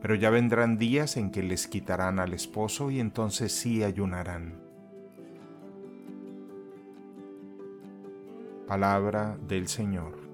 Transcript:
Pero ya vendrán días en que les quitarán al esposo y entonces sí ayunarán. Palabra del Señor.